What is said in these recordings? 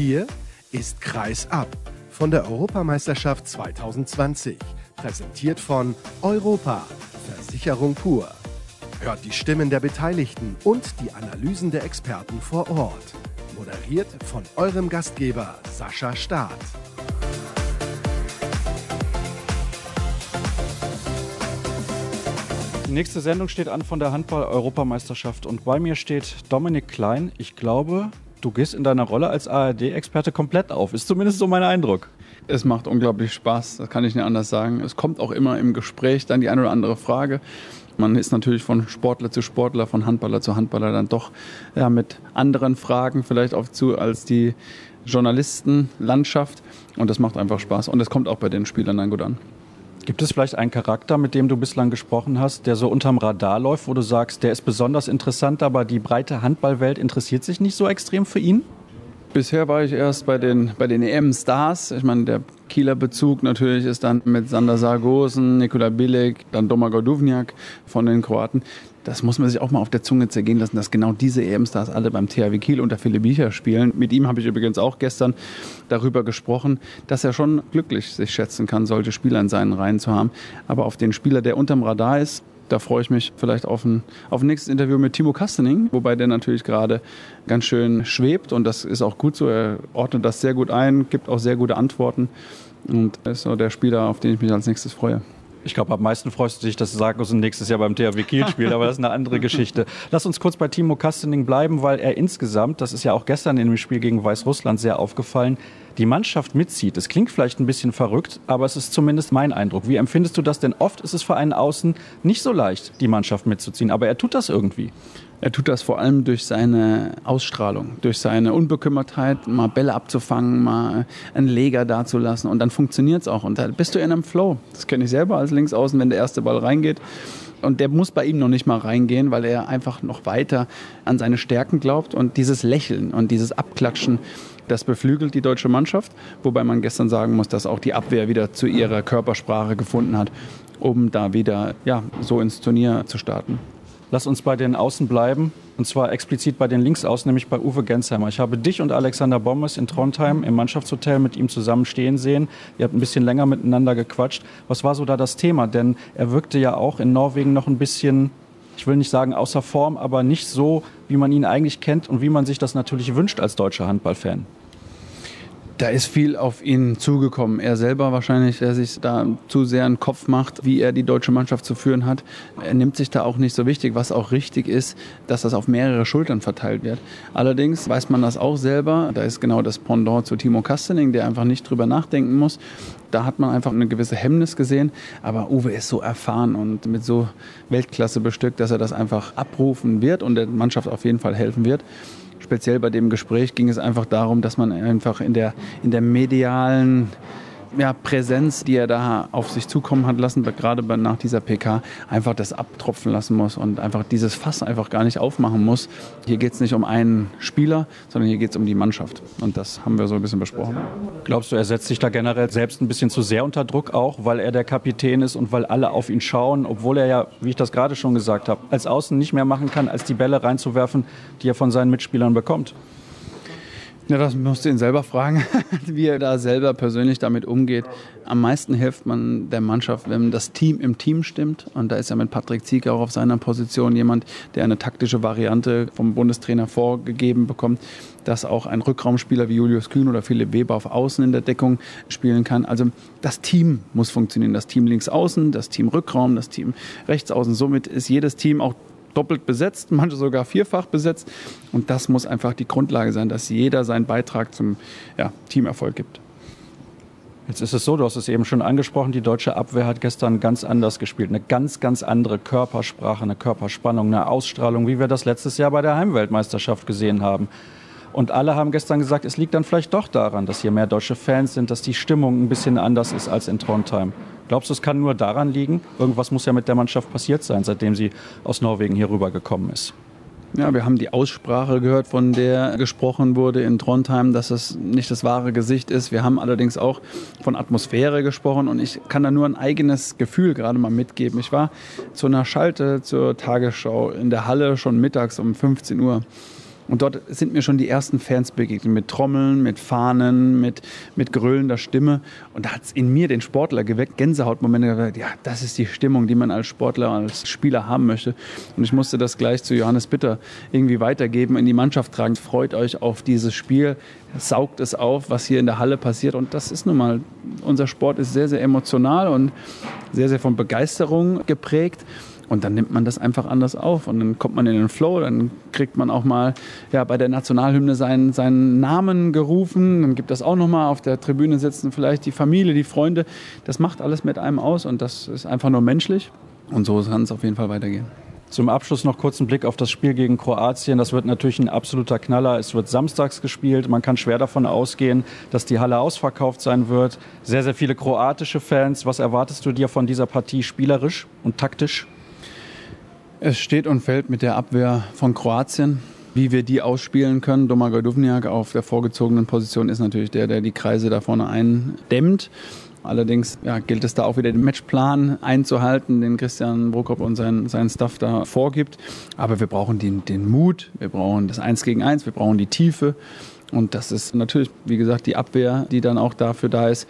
Hier ist Kreis ab von der Europameisterschaft 2020. Präsentiert von Europa, Versicherung pur. Hört die Stimmen der Beteiligten und die Analysen der Experten vor Ort. Moderiert von eurem Gastgeber Sascha Staat. Die nächste Sendung steht an von der Handball-Europameisterschaft und bei mir steht Dominik Klein. Ich glaube, du gehst in deiner Rolle als ARD-Experte komplett auf. Ist zumindest so mein Eindruck. Es macht unglaublich Spaß, das kann ich nicht anders sagen. Es kommt auch immer im Gespräch dann die eine oder andere Frage. Man ist natürlich von Sportler zu Sportler, von Handballer zu Handballer dann doch ja, mit anderen Fragen vielleicht auf zu als die Journalistenlandschaft. Und das macht einfach Spaß. Und es kommt auch bei den Spielern dann gut an. Gibt es vielleicht einen Charakter, mit dem du bislang gesprochen hast, der so unterm Radar läuft, wo du sagst, der ist besonders interessant, aber die breite Handballwelt interessiert sich nicht so extrem für ihn? Bisher war ich erst bei den, bei den EM-Stars. Ich meine, der Kieler Bezug natürlich ist dann mit Sander Sargosen, Nikola Bilek, dann Domagoj Duvniak von den Kroaten. Das muss man sich auch mal auf der Zunge zergehen lassen, dass genau diese EM-Stars alle beim THW Kiel unter Philipp Biecher spielen. Mit ihm habe ich übrigens auch gestern darüber gesprochen, dass er schon glücklich sich schätzen kann, solche Spieler in seinen Reihen zu haben. Aber auf den Spieler, der unterm Radar ist, da freue ich mich vielleicht auf ein, auf ein nächstes Interview mit Timo Kastening, wobei der natürlich gerade ganz schön schwebt und das ist auch gut so. Er ordnet das sehr gut ein, gibt auch sehr gute Antworten und ist so der Spieler, auf den ich mich als nächstes freue. Ich glaube, am meisten freust du dich, dass Sargosen nächstes Jahr beim THW Kiel spielt, aber das ist eine andere Geschichte. Lass uns kurz bei Timo Kastening bleiben, weil er insgesamt, das ist ja auch gestern in dem Spiel gegen Weißrussland sehr aufgefallen, die Mannschaft mitzieht. Es klingt vielleicht ein bisschen verrückt, aber es ist zumindest mein Eindruck. Wie empfindest du das denn? Oft ist es für einen Außen nicht so leicht, die Mannschaft mitzuziehen, aber er tut das irgendwie. Er tut das vor allem durch seine Ausstrahlung, durch seine Unbekümmertheit, mal Bälle abzufangen, mal einen Leger dazulassen und dann funktioniert es auch. Und da bist du in einem Flow. Das kenne ich selber als Linksaußen, wenn der erste Ball reingeht. Und der muss bei ihm noch nicht mal reingehen, weil er einfach noch weiter an seine Stärken glaubt. Und dieses Lächeln und dieses Abklatschen, das beflügelt die deutsche Mannschaft. Wobei man gestern sagen muss, dass auch die Abwehr wieder zu ihrer Körpersprache gefunden hat, um da wieder ja, so ins Turnier zu starten. Lass uns bei den Außen bleiben. Und zwar explizit bei den Linksaußen, nämlich bei Uwe Gensheimer. Ich habe dich und Alexander Bommes in Trondheim im Mannschaftshotel mit ihm zusammen stehen sehen. Ihr habt ein bisschen länger miteinander gequatscht. Was war so da das Thema? Denn er wirkte ja auch in Norwegen noch ein bisschen, ich will nicht sagen außer Form, aber nicht so, wie man ihn eigentlich kennt und wie man sich das natürlich wünscht als deutscher Handballfan. Da ist viel auf ihn zugekommen. Er selber wahrscheinlich, der sich da zu sehr einen Kopf macht, wie er die deutsche Mannschaft zu führen hat. Er nimmt sich da auch nicht so wichtig, was auch richtig ist, dass das auf mehrere Schultern verteilt wird. Allerdings weiß man das auch selber. Da ist genau das Pendant zu Timo Kastening, der einfach nicht drüber nachdenken muss. Da hat man einfach eine gewisse Hemmnis gesehen. Aber Uwe ist so erfahren und mit so Weltklasse bestückt, dass er das einfach abrufen wird und der Mannschaft auf jeden Fall helfen wird speziell bei dem Gespräch ging es einfach darum, dass man einfach in der, in der medialen ja, Präsenz, die er da auf sich zukommen hat lassen, gerade nach dieser PK, einfach das abtropfen lassen muss und einfach dieses Fass einfach gar nicht aufmachen muss. Hier geht es nicht um einen Spieler, sondern hier geht es um die Mannschaft. Und das haben wir so ein bisschen besprochen. Glaubst du, er setzt sich da generell selbst ein bisschen zu sehr unter Druck auch, weil er der Kapitän ist und weil alle auf ihn schauen, obwohl er ja, wie ich das gerade schon gesagt habe, als Außen nicht mehr machen kann, als die Bälle reinzuwerfen, die er von seinen Mitspielern bekommt? Ja, das musst du ihn selber fragen, wie er da selber persönlich damit umgeht. Am meisten hilft man der Mannschaft, wenn das Team im Team stimmt. Und da ist ja mit Patrick Zieger auch auf seiner Position jemand, der eine taktische Variante vom Bundestrainer vorgegeben bekommt, dass auch ein Rückraumspieler wie Julius Kühn oder Philipp Weber auf Außen in der Deckung spielen kann. Also das Team muss funktionieren. Das Team links außen, das Team Rückraum, das Team rechts außen. Somit ist jedes Team auch doppelt besetzt, manche sogar vierfach besetzt. Und das muss einfach die Grundlage sein, dass jeder seinen Beitrag zum ja, Teamerfolg gibt. Jetzt ist es so, du hast es eben schon angesprochen, die deutsche Abwehr hat gestern ganz anders gespielt. Eine ganz, ganz andere Körpersprache, eine Körperspannung, eine Ausstrahlung, wie wir das letztes Jahr bei der Heimweltmeisterschaft gesehen haben. Und alle haben gestern gesagt, es liegt dann vielleicht doch daran, dass hier mehr deutsche Fans sind, dass die Stimmung ein bisschen anders ist als in Trondheim. Glaubst du, es kann nur daran liegen? Irgendwas muss ja mit der Mannschaft passiert sein, seitdem sie aus Norwegen hier rübergekommen ist. Ja, wir haben die Aussprache gehört, von der gesprochen wurde in Trondheim, dass es nicht das wahre Gesicht ist. Wir haben allerdings auch von Atmosphäre gesprochen und ich kann da nur ein eigenes Gefühl gerade mal mitgeben. Ich war zu einer Schalte zur Tagesschau in der Halle schon mittags um 15 Uhr Und dort sind mir schon die ersten Fans begegnet, mit Trommeln, mit Fahnen, mit, mit gröhlender Stimme. Und da hat es in mir den Sportler geweckt, Gänsehautmomente ja, das ist die Stimmung, die man als Sportler, als Spieler haben möchte. Und ich musste das gleich zu Johannes Bitter irgendwie weitergeben, in die Mannschaft tragen. Freut euch auf dieses Spiel, saugt es auf, was hier in der Halle passiert. Und das ist nun mal, unser Sport ist sehr, sehr emotional und sehr, sehr von Begeisterung geprägt. Und dann nimmt man das einfach anders auf und dann kommt man in den Flow, dann kriegt man auch mal ja, bei der Nationalhymne seinen, seinen Namen gerufen, dann gibt das auch nochmal auf der Tribüne sitzen vielleicht die Familie, die Freunde. Das macht alles mit einem aus und das ist einfach nur menschlich und so kann es auf jeden Fall weitergehen. Zum Abschluss noch kurz einen Blick auf das Spiel gegen Kroatien. Das wird natürlich ein absoluter Knaller. Es wird samstags gespielt. Man kann schwer davon ausgehen, dass die Halle ausverkauft sein wird. Sehr, sehr viele kroatische Fans. Was erwartest du dir von dieser Partie spielerisch und taktisch? Es steht und fällt mit der Abwehr von Kroatien. Wie wir die ausspielen können, Domagoj Duvniak auf der vorgezogenen Position ist natürlich der, der die Kreise da vorne eindämmt. Allerdings ja, gilt es da auch wieder den Matchplan einzuhalten, den Christian Brokop und sein, sein Staff da vorgibt. Aber wir brauchen den, den Mut, wir brauchen das Eins gegen Eins, wir brauchen die Tiefe. Und das ist natürlich, wie gesagt, die Abwehr, die dann auch dafür da ist,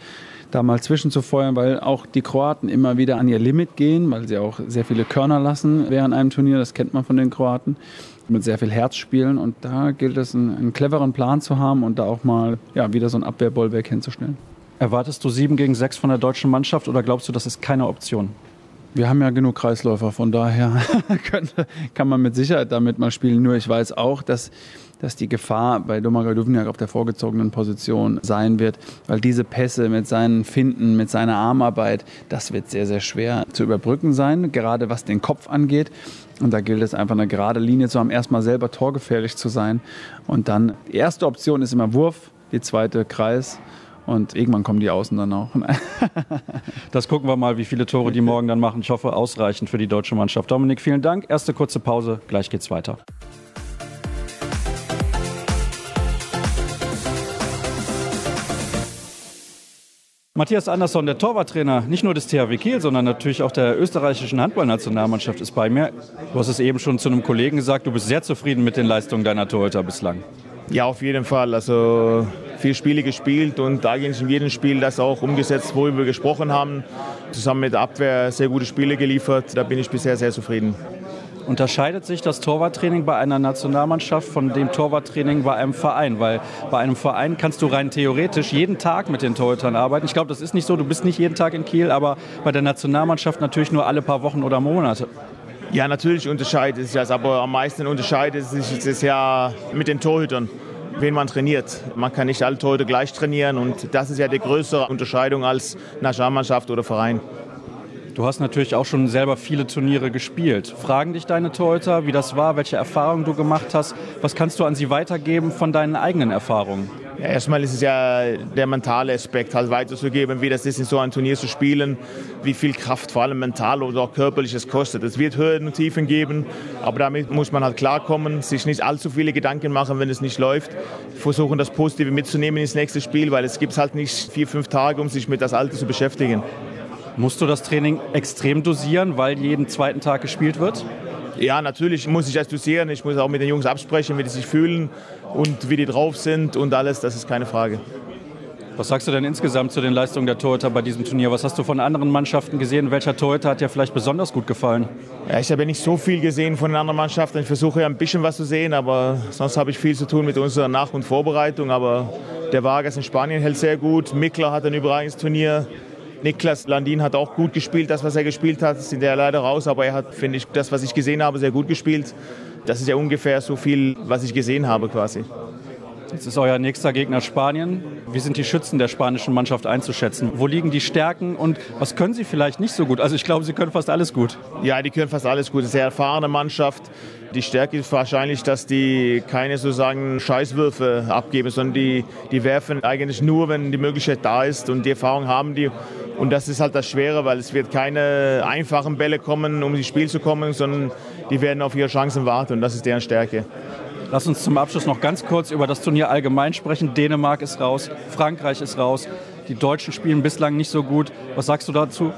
da mal zwischenzufeuern, weil auch die Kroaten immer wieder an ihr Limit gehen, weil sie auch sehr viele Körner lassen während einem Turnier. Das kennt man von den Kroaten. Mit sehr viel Herz spielen. Und da gilt es, einen, einen cleveren Plan zu haben und da auch mal ja, wieder so ein Abwehrbollwerk hinzustellen. Erwartest du sieben gegen sechs von der deutschen Mannschaft oder glaubst du, das ist keine Option? Wir haben ja genug Kreisläufer, von daher kann man mit Sicherheit damit mal spielen. Nur ich weiß auch, dass dass die Gefahr bei Domagoj Duvniak auf der vorgezogenen Position sein wird, weil diese Pässe mit seinen Finden, mit seiner Armarbeit, das wird sehr, sehr schwer zu überbrücken sein, gerade was den Kopf angeht. Und da gilt es einfach eine gerade Linie zu haben, erstmal selber torgefährlich zu sein. Und dann, die erste Option ist immer Wurf, die zweite Kreis. Und irgendwann kommen die Außen dann auch. das gucken wir mal, wie viele Tore die morgen dann machen. Ich hoffe, ausreichend für die deutsche Mannschaft. Dominik, vielen Dank. Erste kurze Pause, gleich geht's weiter. Matthias Andersson, der Torwarttrainer, nicht nur des THW Kiel, sondern natürlich auch der österreichischen Handballnationalmannschaft ist bei mir. Du hast es eben schon zu einem Kollegen gesagt, du bist sehr zufrieden mit den Leistungen deiner Torhüter bislang. Ja, auf jeden Fall. Also vier Spiele gespielt und eigentlich in jedem Spiel das auch umgesetzt, worüber wir gesprochen haben. Zusammen mit der Abwehr sehr gute Spiele geliefert. Da bin ich bisher sehr zufrieden. Unterscheidet sich das Torwarttraining bei einer Nationalmannschaft von dem Torwarttraining bei einem Verein? Weil bei einem Verein kannst du rein theoretisch jeden Tag mit den Torhütern arbeiten. Ich glaube, das ist nicht so. Du bist nicht jeden Tag in Kiel, aber bei der Nationalmannschaft natürlich nur alle paar Wochen oder Monate. Ja, natürlich unterscheidet sich das, aber am meisten unterscheidet sich das ja mit den Torhütern wen man trainiert. Man kann nicht alle Torhüter gleich trainieren und das ist ja die größere Unterscheidung als Nationalmannschaft oder Verein. Du hast natürlich auch schon selber viele Turniere gespielt. Fragen dich deine Torhüter, wie das war, welche Erfahrungen du gemacht hast? Was kannst du an sie weitergeben von deinen eigenen Erfahrungen? Ja, erstmal ist es ja der mentale Aspekt, halt weiterzugeben, wie das ist, in so einem Turnier zu spielen, wie viel Kraft vor allem mental oder auch körperlich es kostet. Es wird Höhen und Tiefen geben, aber damit muss man halt klarkommen, sich nicht allzu viele Gedanken machen, wenn es nicht läuft. Versuchen, das Positive mitzunehmen ins nächste Spiel, weil es gibt halt nicht vier, fünf Tage, um sich mit das Alte zu beschäftigen. Musst du das Training extrem dosieren, weil jeden zweiten Tag gespielt wird? Ja, natürlich muss ich das dosieren. Ich muss auch mit den Jungs absprechen, wie die sich fühlen und wie die drauf sind und alles. Das ist keine Frage. Was sagst du denn insgesamt zu den Leistungen der Torhüter bei diesem Turnier? Was hast du von anderen Mannschaften gesehen? Welcher Torhüter hat dir vielleicht besonders gut gefallen? Ja, ich habe ja nicht so viel gesehen von den anderen Mannschaften. Ich versuche ja ein bisschen was zu sehen, aber sonst habe ich viel zu tun mit unserer Nach- und Vorbereitung. Aber der Vargas in Spanien hält sehr gut. Mickler hat ein überragendes Turnier. Niklas Landin hat auch gut gespielt, das, was er gespielt hat. Sind ja leider raus, aber er hat, finde ich, das, was ich gesehen habe, sehr gut gespielt. Das ist ja ungefähr so viel, was ich gesehen habe quasi. Jetzt ist euer nächster Gegner Spanien. Wie sind die Schützen der spanischen Mannschaft einzuschätzen? Wo liegen die Stärken und was können sie vielleicht nicht so gut? Also ich glaube, sie können fast alles gut. Ja, die können fast alles gut. Eine sehr erfahrene Mannschaft. Die Stärke ist wahrscheinlich, dass die keine sozusagen Scheißwürfe abgeben, sondern die, die werfen eigentlich nur, wenn die Möglichkeit da ist und die Erfahrung haben die. Und das ist halt das Schwere, weil es wird keine einfachen Bälle kommen, um ins Spiel zu kommen, sondern die werden auf ihre Chancen warten und das ist deren Stärke. Lass uns zum Abschluss noch ganz kurz über das Turnier allgemein sprechen. Dänemark ist raus, Frankreich ist raus. Die Deutschen spielen bislang nicht so gut. Was sagst du dazu?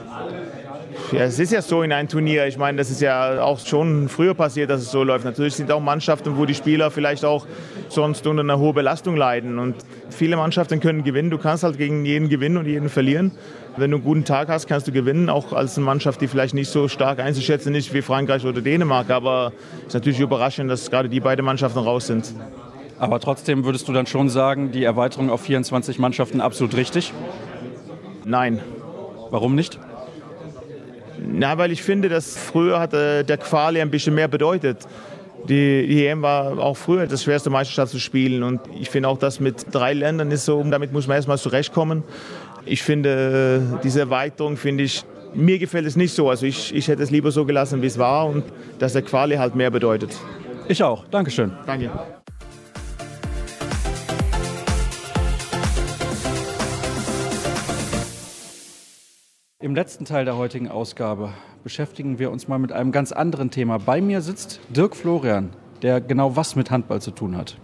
Ja, es ist ja so in einem Turnier. Ich meine, das ist ja auch schon früher passiert, dass es so läuft. Natürlich sind auch Mannschaften, wo die Spieler vielleicht auch sonst unter einer hohen Belastung leiden. Und viele Mannschaften können gewinnen. Du kannst halt gegen jeden gewinnen und jeden verlieren. Wenn du einen guten Tag hast, kannst du gewinnen, auch als eine Mannschaft, die vielleicht nicht so stark einzuschätzen ist wie Frankreich oder Dänemark. Aber es ist natürlich überraschend, dass gerade die beiden Mannschaften raus sind. Aber trotzdem würdest du dann schon sagen, die Erweiterung auf 24 Mannschaften absolut richtig? Nein. Warum nicht? Na, weil ich finde, dass früher hat äh, der Quali ein bisschen mehr bedeutet. Die, die EM war auch früher das schwerste Meisterschaft zu spielen und ich finde auch, dass mit drei Ländern ist so, damit muss man erstmal zurechtkommen. Ich finde, diese Erweiterung finde ich, mir gefällt es nicht so. Also ich, ich hätte es lieber so gelassen, wie es war und dass der Quali halt mehr bedeutet. Ich auch. Dankeschön. Danke. Im letzten Teil der heutigen Ausgabe beschäftigen wir uns mal mit einem ganz anderen Thema. Bei mir sitzt Dirk Florian, der genau was mit Handball zu tun hat.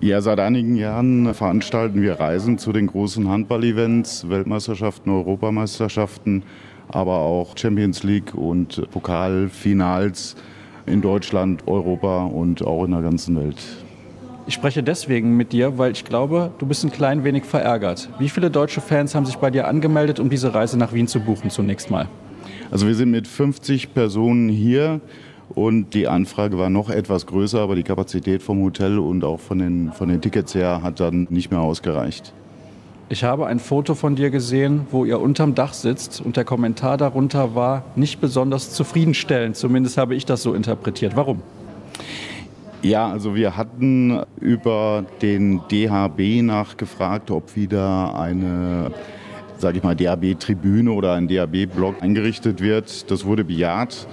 Ja, seit einigen Jahren veranstalten wir Reisen zu den großen Handball-Events, Weltmeisterschaften, Europameisterschaften, aber auch Champions League und Pokalfinals in Deutschland, Europa und auch in der ganzen Welt. Ich spreche deswegen mit dir, weil ich glaube, du bist ein klein wenig verärgert. Wie viele deutsche Fans haben sich bei dir angemeldet, um diese Reise nach Wien zu buchen zunächst mal? Also wir sind mit 50 Personen hier und die Anfrage war noch etwas größer, aber die Kapazität vom Hotel und auch von den, von den Tickets her hat dann nicht mehr ausgereicht. Ich habe ein Foto von dir gesehen, wo ihr unterm Dach sitzt und der Kommentar darunter war nicht besonders zufriedenstellend. Zumindest habe ich das so interpretiert. Warum? Ja, also wir hatten über den DHB nachgefragt, ob wieder eine sage ich mal, DAB-Tribüne oder ein DAB-Block eingerichtet wird. Das wurde bejaht.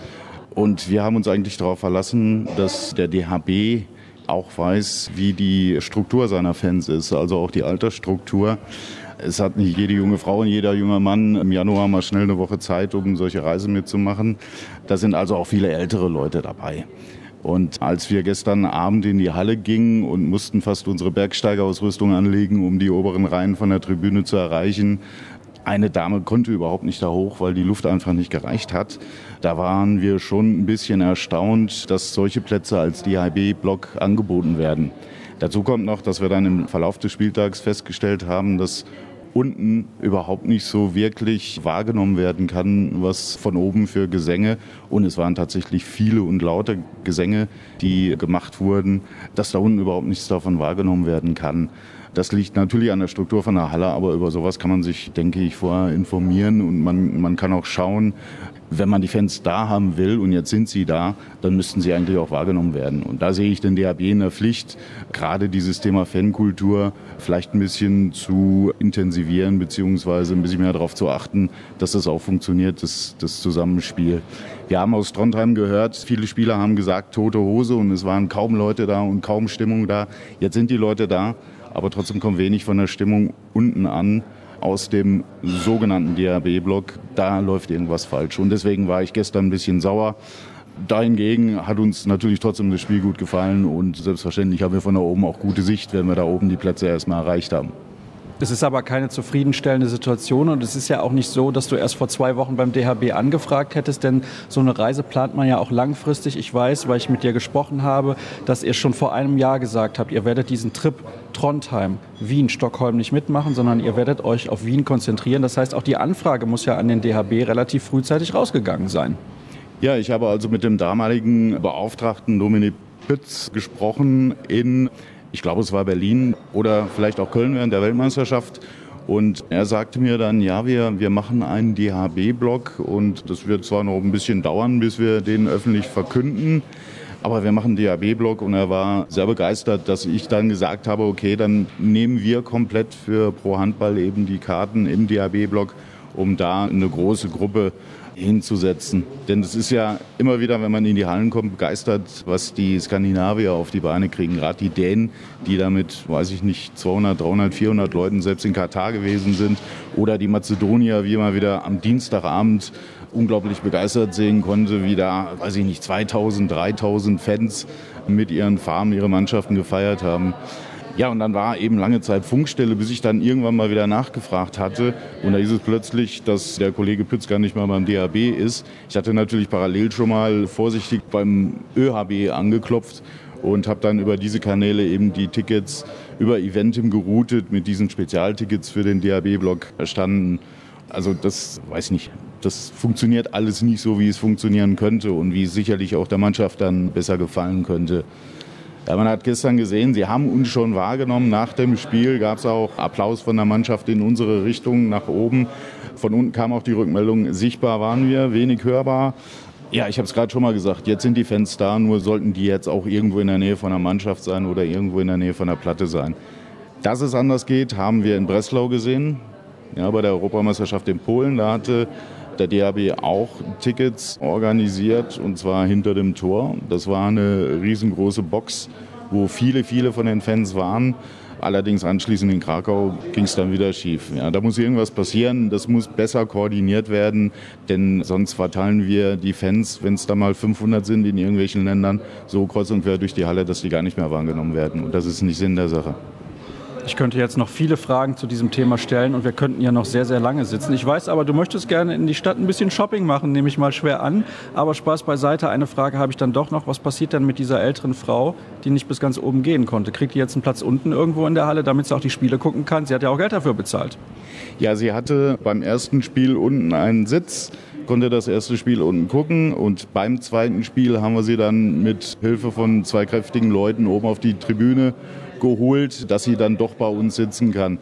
Und wir haben uns eigentlich darauf verlassen, dass der DHB auch weiß, wie die Struktur seiner Fans ist, also auch die Altersstruktur. Es hat nicht jede junge Frau und jeder junge Mann im Januar mal schnell eine Woche Zeit, um solche Reisen mitzumachen. Da sind also auch viele ältere Leute dabei. Und als wir gestern Abend in die Halle gingen und mussten fast unsere Bergsteigerausrüstung anlegen, um die oberen Reihen von der Tribüne zu erreichen, eine Dame konnte überhaupt nicht da hoch, weil die Luft einfach nicht gereicht hat. Da waren wir schon ein bisschen erstaunt, dass solche Plätze als DHB-Block angeboten werden. Dazu kommt noch, dass wir dann im Verlauf des Spieltags festgestellt haben, dass unten überhaupt nicht so wirklich wahrgenommen werden kann, was von oben für Gesänge, und es waren tatsächlich viele und laute Gesänge, die gemacht wurden, dass da unten überhaupt nichts davon wahrgenommen werden kann. Das liegt natürlich an der Struktur von der Halle, aber über sowas kann man sich, denke ich, vorher informieren und man, man kann auch schauen, wenn man die Fans da haben will und jetzt sind sie da, dann müssten sie eigentlich auch wahrgenommen werden. Und da sehe ich den DHB in der Pflicht, gerade dieses Thema Fankultur vielleicht ein bisschen zu intensivieren, beziehungsweise ein bisschen mehr darauf zu achten, dass das auch funktioniert, das, das Zusammenspiel. Wir haben aus Trondheim gehört, viele Spieler haben gesagt, tote Hose und es waren kaum Leute da und kaum Stimmung da. Jetzt sind die Leute da, aber trotzdem kommt wenig von der Stimmung unten an aus dem sogenannten DAB-Block, da läuft irgendwas falsch. Und deswegen war ich gestern ein bisschen sauer. Dahingegen hat uns natürlich trotzdem das Spiel gut gefallen und selbstverständlich haben wir von da oben auch gute Sicht, wenn wir da oben die Plätze erstmal erreicht haben. Es ist aber keine zufriedenstellende Situation und es ist ja auch nicht so, dass du erst vor zwei Wochen beim DHB angefragt hättest, denn so eine Reise plant man ja auch langfristig. Ich weiß, weil ich mit dir gesprochen habe, dass ihr schon vor einem Jahr gesagt habt, ihr werdet diesen Trip Trondheim, Wien, Stockholm nicht mitmachen, sondern ihr werdet euch auf Wien konzentrieren. Das heißt, auch die Anfrage muss ja an den DHB relativ frühzeitig rausgegangen sein. Ja, ich habe also mit dem damaligen Beauftragten Dominik Pütz gesprochen in ich glaube, es war Berlin oder vielleicht auch Köln während der Weltmeisterschaft. Und er sagte mir dann, ja, wir, wir machen einen DHB-Blog und das wird zwar noch ein bisschen dauern, bis wir den öffentlich verkünden, aber wir machen einen DHB-Blog und er war sehr begeistert, dass ich dann gesagt habe, okay, dann nehmen wir komplett für Pro Handball eben die Karten im DHB-Blog, um da eine große Gruppe hinzusetzen. Denn es ist ja immer wieder, wenn man in die Hallen kommt, begeistert, was die Skandinavier auf die Beine kriegen. Gerade die Dänen, die damit, weiß ich nicht, 200, 300, 400 Leuten selbst in Katar gewesen sind. Oder die Mazedonier, wie man wieder am Dienstagabend unglaublich begeistert sehen konnte, wie da, weiß ich nicht, 2000, 3000 Fans mit ihren Farben ihre Mannschaften gefeiert haben. Ja, und dann war eben lange Zeit Funkstelle, bis ich dann irgendwann mal wieder nachgefragt hatte. Und da hieß es plötzlich, dass der Kollege Pütz gar nicht mal beim DHB ist. Ich hatte natürlich parallel schon mal vorsichtig beim ÖHB angeklopft und habe dann über diese Kanäle eben die Tickets über Eventim geroutet mit diesen Spezialtickets für den DHB-Block erstanden. Also das weiß ich nicht. Das funktioniert alles nicht so, wie es funktionieren könnte und wie es sicherlich auch der Mannschaft dann besser gefallen könnte. Ja, man hat gestern gesehen, sie haben uns schon wahrgenommen. Nach dem Spiel gab es auch Applaus von der Mannschaft in unsere Richtung nach oben. Von unten kam auch die Rückmeldung, sichtbar waren wir, wenig hörbar. Ja, ich habe es gerade schon mal gesagt, jetzt sind die Fans da, nur sollten die jetzt auch irgendwo in der Nähe von der Mannschaft sein oder irgendwo in der Nähe von der Platte sein. Dass es anders geht, haben wir in Breslau gesehen, ja, bei der Europameisterschaft in Polen. Da hatte der DHB auch Tickets organisiert und zwar hinter dem Tor. Das war eine riesengroße Box, wo viele, viele von den Fans waren. Allerdings anschließend in Krakau ging es dann wieder schief. Ja, da muss irgendwas passieren, das muss besser koordiniert werden, denn sonst verteilen wir die Fans, wenn es da mal 500 sind in irgendwelchen Ländern, so kreuz und quer durch die Halle, dass die gar nicht mehr wahrgenommen werden. Und das ist nicht Sinn der Sache. Ich könnte jetzt noch viele Fragen zu diesem Thema stellen und wir könnten ja noch sehr, sehr lange sitzen. Ich weiß aber, du möchtest gerne in die Stadt ein bisschen Shopping machen, nehme ich mal schwer an. Aber Spaß beiseite, eine Frage habe ich dann doch noch. Was passiert denn mit dieser älteren Frau, die nicht bis ganz oben gehen konnte? Kriegt die jetzt einen Platz unten irgendwo in der Halle, damit sie auch die Spiele gucken kann? Sie hat ja auch Geld dafür bezahlt. Ja, sie hatte beim ersten Spiel unten einen Sitz konnte das erste Spiel unten gucken und beim zweiten Spiel haben wir sie dann mit Hilfe von zwei kräftigen Leuten oben auf die Tribüne geholt, dass sie dann doch bei uns sitzen kann.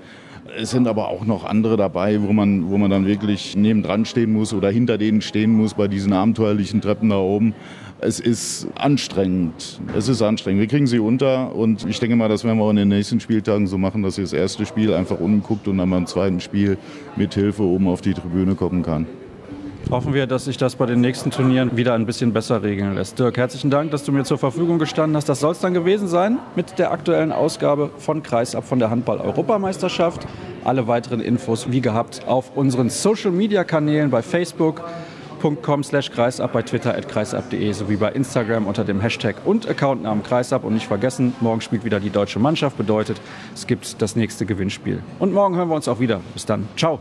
Es sind aber auch noch andere dabei, wo man, wo man dann wirklich nebendran stehen muss oder hinter denen stehen muss bei diesen abenteuerlichen Treppen da oben. Es ist anstrengend. Es ist anstrengend. Wir kriegen sie unter und ich denke mal, das werden wir auch in den nächsten Spieltagen so machen, dass sie das erste Spiel einfach unten guckt und dann beim zweiten Spiel mit Hilfe oben auf die Tribüne kommen kann. Hoffen wir, dass sich das bei den nächsten Turnieren wieder ein bisschen besser regeln lässt. Dirk, herzlichen Dank, dass du mir zur Verfügung gestanden hast. Das soll es dann gewesen sein mit der aktuellen Ausgabe von Kreisab von der Handball-Europameisterschaft. Alle weiteren Infos wie gehabt auf unseren Social-Media-Kanälen bei Facebook facebook.com slash kreisab, bei Twitter at kreisab.de sowie bei Instagram unter dem Hashtag und Accountnamen kreisab. Und nicht vergessen, morgen spielt wieder die deutsche Mannschaft, bedeutet, es gibt das nächste Gewinnspiel. Und morgen hören wir uns auch wieder. Bis dann. Ciao.